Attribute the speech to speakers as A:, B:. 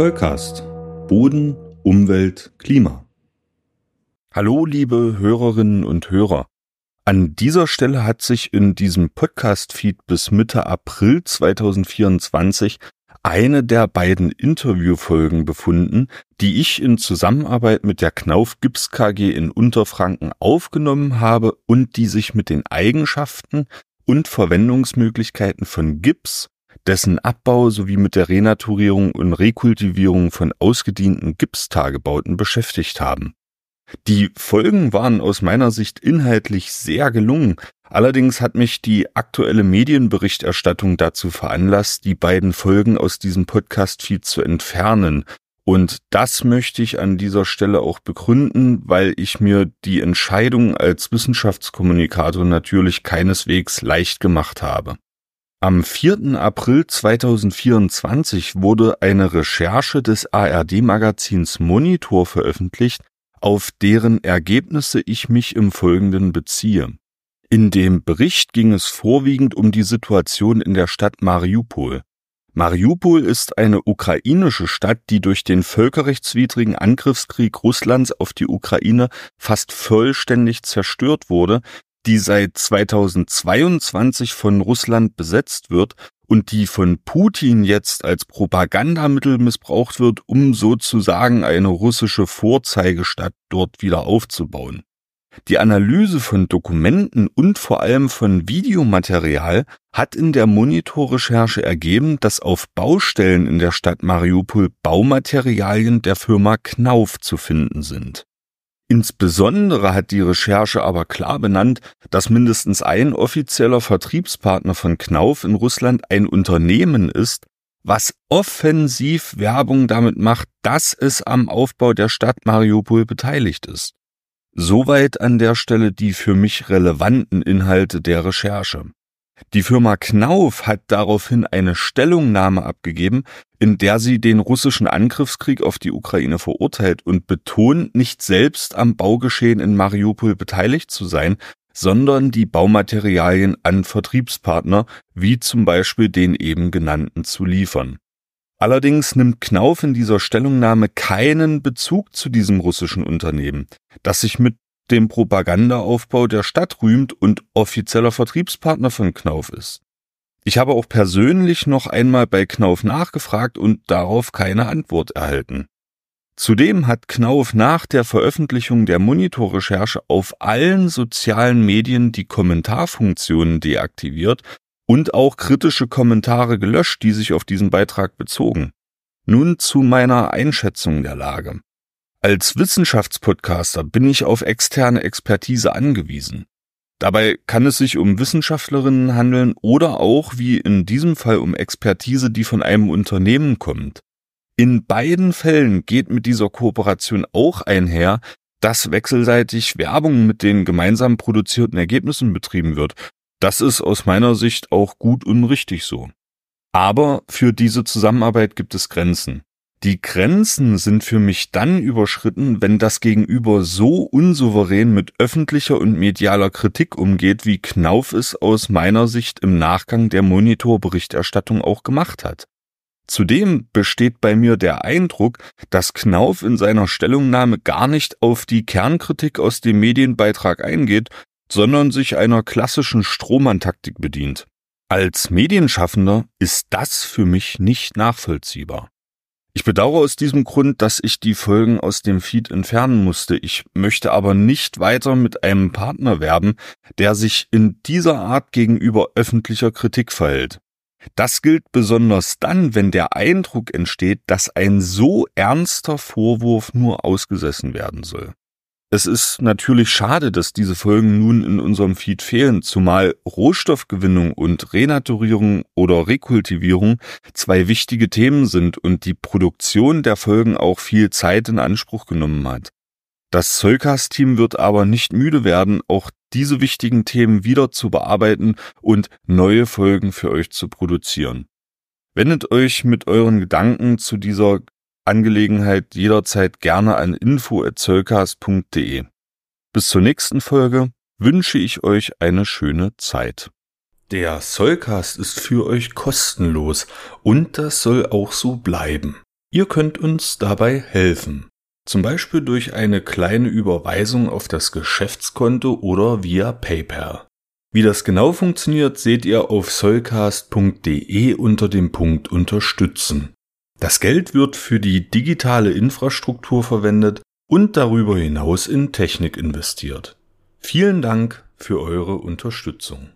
A: Zollcast. Boden, Umwelt, Klima. Hallo, liebe Hörerinnen und Hörer. An dieser Stelle hat sich in diesem Podcast-Feed bis Mitte April 2024 eine der beiden Interviewfolgen befunden, die ich in Zusammenarbeit mit der Knauf Gips KG in Unterfranken aufgenommen habe und die sich mit den Eigenschaften und Verwendungsmöglichkeiten von Gips dessen Abbau sowie mit der Renaturierung und Rekultivierung von ausgedienten Gipstagebauten beschäftigt haben. Die Folgen waren aus meiner Sicht inhaltlich sehr gelungen, allerdings hat mich die aktuelle Medienberichterstattung dazu veranlasst, die beiden Folgen aus diesem Podcast-Feed zu entfernen. Und das möchte ich an dieser Stelle auch begründen, weil ich mir die Entscheidung als Wissenschaftskommunikator natürlich keineswegs leicht gemacht habe. Am 4. April 2024 wurde eine Recherche des ARD-Magazins Monitor veröffentlicht, auf deren Ergebnisse ich mich im Folgenden beziehe. In dem Bericht ging es vorwiegend um die Situation in der Stadt Mariupol. Mariupol ist eine ukrainische Stadt, die durch den völkerrechtswidrigen Angriffskrieg Russlands auf die Ukraine fast vollständig zerstört wurde, die seit 2022 von Russland besetzt wird und die von Putin jetzt als Propagandamittel missbraucht wird, um sozusagen eine russische Vorzeigestadt dort wieder aufzubauen. Die Analyse von Dokumenten und vor allem von Videomaterial hat in der Monitorrecherche ergeben, dass auf Baustellen in der Stadt Mariupol Baumaterialien der Firma Knauf zu finden sind. Insbesondere hat die Recherche aber klar benannt, dass mindestens ein offizieller Vertriebspartner von Knauf in Russland ein Unternehmen ist, was offensiv Werbung damit macht, dass es am Aufbau der Stadt Mariupol beteiligt ist. Soweit an der Stelle die für mich relevanten Inhalte der Recherche. Die Firma Knauf hat daraufhin eine Stellungnahme abgegeben, in der sie den russischen Angriffskrieg auf die Ukraine verurteilt und betont, nicht selbst am Baugeschehen in Mariupol beteiligt zu sein, sondern die Baumaterialien an Vertriebspartner, wie zum Beispiel den eben genannten, zu liefern. Allerdings nimmt Knauf in dieser Stellungnahme keinen Bezug zu diesem russischen Unternehmen, das sich mit dem Propagandaaufbau der Stadt rühmt und offizieller Vertriebspartner von Knauf ist. Ich habe auch persönlich noch einmal bei Knauf nachgefragt und darauf keine Antwort erhalten. Zudem hat Knauf nach der Veröffentlichung der Monitorrecherche auf allen sozialen Medien die Kommentarfunktionen deaktiviert und auch kritische Kommentare gelöscht, die sich auf diesen Beitrag bezogen. Nun zu meiner Einschätzung der Lage. Als Wissenschaftspodcaster bin ich auf externe Expertise angewiesen. Dabei kann es sich um Wissenschaftlerinnen handeln oder auch, wie in diesem Fall, um Expertise, die von einem Unternehmen kommt. In beiden Fällen geht mit dieser Kooperation auch einher, dass wechselseitig Werbung mit den gemeinsam produzierten Ergebnissen betrieben wird. Das ist aus meiner Sicht auch gut und richtig so. Aber für diese Zusammenarbeit gibt es Grenzen. Die Grenzen sind für mich dann überschritten, wenn das Gegenüber so unsouverän mit öffentlicher und medialer Kritik umgeht, wie Knauf es aus meiner Sicht im Nachgang der Monitorberichterstattung auch gemacht hat. Zudem besteht bei mir der Eindruck, dass Knauf in seiner Stellungnahme gar nicht auf die Kernkritik aus dem Medienbeitrag eingeht, sondern sich einer klassischen Strohmann-Taktik bedient. Als Medienschaffender ist das für mich nicht nachvollziehbar. Ich bedauere aus diesem Grund, dass ich die Folgen aus dem Feed entfernen musste. Ich möchte aber nicht weiter mit einem Partner werben, der sich in dieser Art gegenüber öffentlicher Kritik verhält. Das gilt besonders dann, wenn der Eindruck entsteht, dass ein so ernster Vorwurf nur ausgesessen werden soll. Es ist natürlich schade, dass diese Folgen nun in unserem Feed fehlen, zumal Rohstoffgewinnung und Renaturierung oder Rekultivierung zwei wichtige Themen sind und die Produktion der Folgen auch viel Zeit in Anspruch genommen hat. Das Zollcast-Team wird aber nicht müde werden, auch diese wichtigen Themen wieder zu bearbeiten und neue Folgen für euch zu produzieren. Wendet euch mit euren Gedanken zu dieser Angelegenheit jederzeit gerne an info.zollcast.de. Bis zur nächsten Folge wünsche ich euch eine schöne Zeit. Der Sollcast ist für euch kostenlos und das soll auch so bleiben. Ihr könnt uns dabei helfen, zum Beispiel durch eine kleine Überweisung auf das Geschäftskonto oder via PayPal. Wie das genau funktioniert, seht ihr auf soulcast.de unter dem Punkt Unterstützen. Das Geld wird für die digitale Infrastruktur verwendet und darüber hinaus in Technik investiert. Vielen Dank für eure Unterstützung.